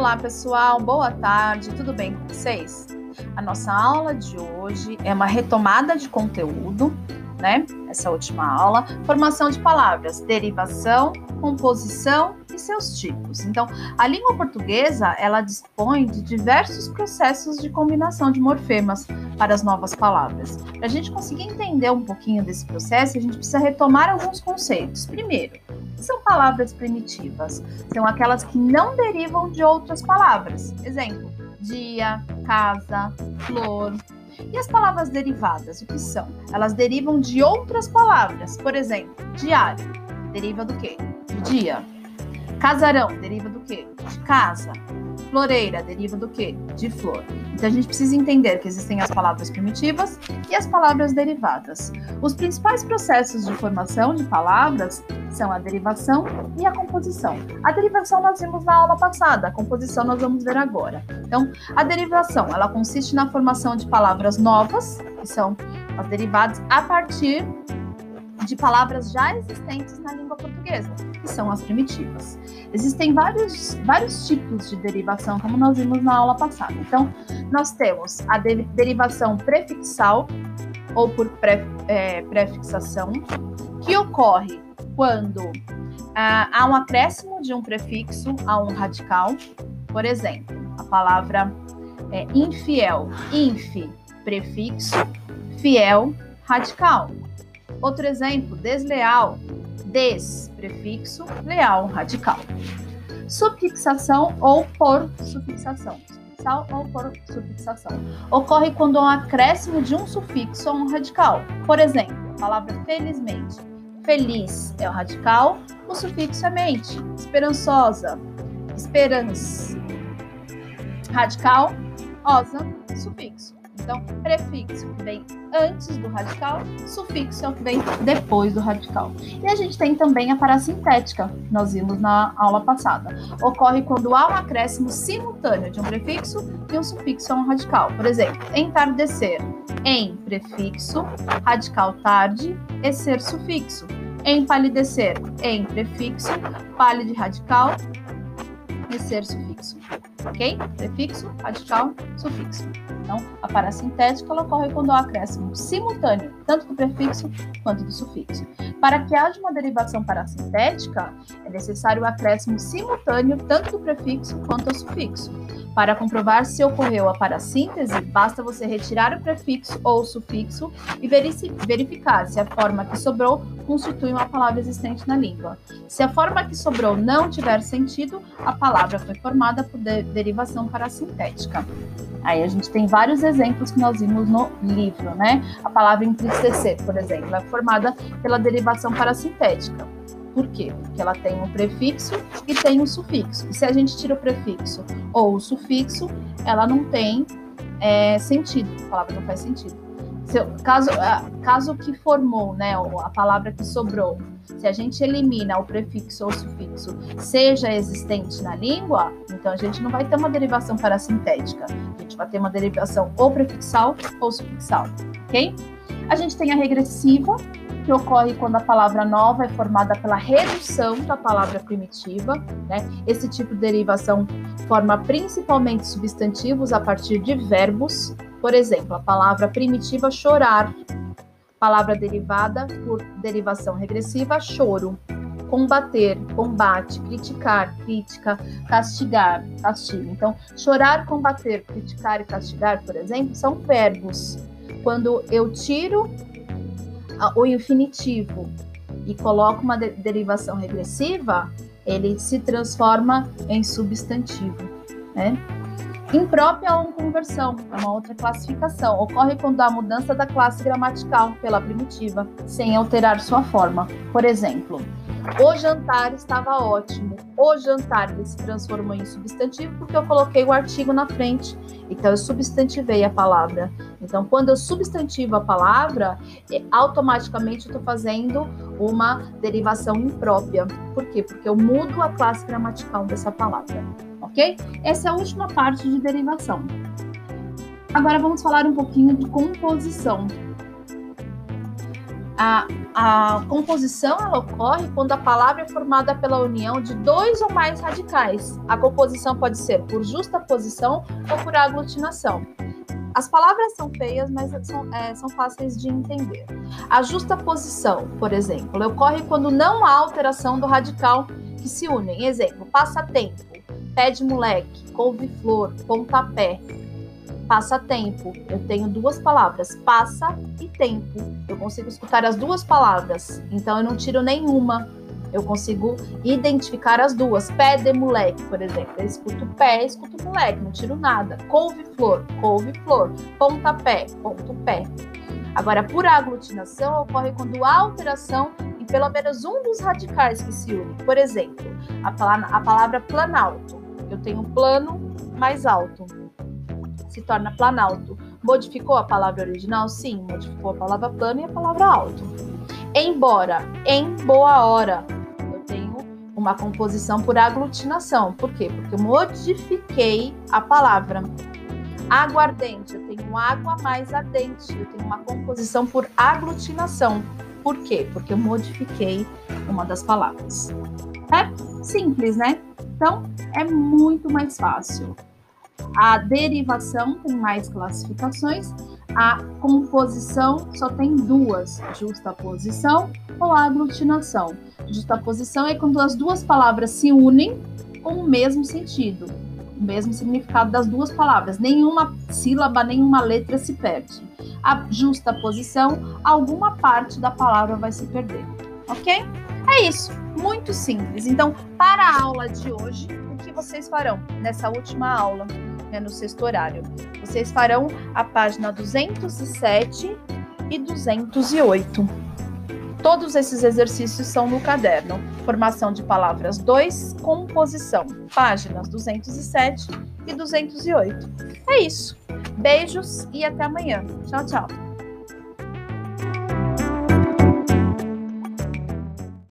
Olá, pessoal, boa tarde, tudo bem com vocês? A nossa aula de hoje é uma retomada de conteúdo, né? Essa última aula, formação de palavras, derivação, composição e seus tipos. Então, a língua portuguesa, ela dispõe de diversos processos de combinação de morfemas para as novas palavras. Para a gente conseguir entender um pouquinho desse processo, a gente precisa retomar alguns conceitos. Primeiro, são palavras primitivas? São aquelas que não derivam de outras palavras. Exemplo, dia, casa, flor. E as palavras derivadas, o que são? Elas derivam de outras palavras. Por exemplo, diário, deriva do quê? De dia. Casarão, deriva do quê? De casa. Floreira deriva do quê? De flor. Então a gente precisa entender que existem as palavras primitivas e as palavras derivadas. Os principais processos de formação de palavras são a derivação e a composição. A derivação nós vimos na aula passada, a composição nós vamos ver agora. Então, a derivação, ela consiste na formação de palavras novas, que são as derivadas a partir de palavras já existentes na língua portuguesa, que são as primitivas. Existem vários, vários tipos de derivação, como nós vimos na aula passada. Então, nós temos a de, derivação prefixal, ou por pré, é, prefixação, que ocorre quando ah, há um acréscimo de um prefixo a um radical. Por exemplo, a palavra é, infiel, inf, prefixo, fiel, radical. Outro exemplo, desleal, des, prefixo, leal, radical. Subfixação ou por sufixação. Sufixal ou por sufixação. Ocorre quando há um acréscimo de um sufixo a um radical. Por exemplo, a palavra felizmente. Feliz é o radical, o sufixo é mente. Esperançosa, esperança. Radical, osa, sufixo. Então, prefixo vem antes do radical, sufixo vem depois do radical. E a gente tem também a parasintética, nós vimos na aula passada. Ocorre quando há um acréscimo simultâneo de um prefixo e um sufixo a um radical. Por exemplo, entardecer, em prefixo, radical tarde, e ser sufixo. Empalidecer, em prefixo, pálido radical, e ser sufixo ok? Prefixo, radical, sufixo. Então, a parasintética ocorre quando há acréscimo simultâneo, tanto do prefixo quanto do sufixo. Para que haja uma derivação parasintética, é necessário o acréscimo simultâneo tanto do prefixo quanto do sufixo. Para comprovar se ocorreu a parassíntese, basta você retirar o prefixo ou o sufixo e verificar se a forma que sobrou constitui uma palavra existente na língua. Se a forma que sobrou não tiver sentido, a palavra foi formada por de derivação parassintética. Aí a gente tem vários exemplos que nós vimos no livro, né? A palavra entristecer, por exemplo, é formada pela derivação parasintética. Por quê? Porque ela tem um prefixo e tem um sufixo. E se a gente tira o prefixo ou o sufixo, ela não tem é, sentido. A palavra não faz sentido. Se, caso, caso que formou, né, a palavra que sobrou, se a gente elimina o prefixo ou sufixo, seja existente na língua, então a gente não vai ter uma derivação parasintética. A gente vai ter uma derivação ou prefixal ou sufixal, ok? A gente tem a regressiva, que ocorre quando a palavra nova é formada pela redução da palavra primitiva. Né? Esse tipo de derivação forma principalmente substantivos a partir de verbos. Por exemplo, a palavra primitiva chorar, palavra derivada por derivação regressiva, choro. Combater, combate, criticar, crítica, castigar, castigo. Então, chorar, combater, criticar e castigar, por exemplo, são verbos. Quando eu tiro o infinitivo e coloca uma de derivação regressiva, ele se transforma em substantivo. Né? Imprópria ou conversão é uma outra classificação. Ocorre quando há mudança da classe gramatical pela primitiva, sem alterar sua forma. Por exemplo, o jantar estava ótimo. O jantar se transformou em substantivo porque eu coloquei o artigo na frente. Então eu substantivei a palavra. Então quando eu substantivo a palavra, é, automaticamente eu estou fazendo uma derivação imprópria. Por quê? Porque eu mudo a classe gramatical dessa palavra. Ok? Essa é a última parte de derivação. Agora vamos falar um pouquinho de composição. A, a composição ocorre quando a palavra é formada pela união de dois ou mais radicais. A composição pode ser por justa posição ou por aglutinação. As palavras são feias, mas são, é, são fáceis de entender. A justa posição, por exemplo, ocorre quando não há alteração do radical que se unem. Exemplo, passatempo, pé de moleque, couve-flor, pontapé. Passatempo, eu tenho duas palavras, passa e tempo. Eu consigo escutar as duas palavras, então eu não tiro nenhuma. Eu consigo identificar as duas. Pé de moleque, por exemplo. Eu escuto pé, escuto moleque, não tiro nada. Couve-flor, couve-flor. Pontapé, ponto pé. Agora, por aglutinação, ocorre quando há alteração em pelo menos um dos radicais que se unem. Por exemplo, a palavra planalto. Eu tenho plano mais alto. Se torna planalto. Modificou a palavra original? Sim, modificou a palavra plano e a palavra alto. Embora, em boa hora, eu tenho uma composição por aglutinação. Por quê? Porque eu modifiquei a palavra. Aguardente, eu tenho água mais ardente, eu tenho uma composição por aglutinação. Por quê? Porque eu modifiquei uma das palavras. É simples, né? Então, é muito mais fácil. A derivação tem mais classificações, a composição só tem duas: justaposição ou aglutinação. Justaposição é quando as duas palavras se unem com o mesmo sentido, o mesmo significado das duas palavras. Nenhuma sílaba, nenhuma letra se perde. A justaposição, alguma parte da palavra vai se perder. Ok? É isso, muito simples. Então, para a aula de hoje, o que vocês farão nessa última aula, né, no sexto horário? Vocês farão a página 207 e 208. Todos esses exercícios são no caderno. Formação de palavras 2, composição, páginas 207 e 208. É isso. Beijos e até amanhã. Tchau, tchau.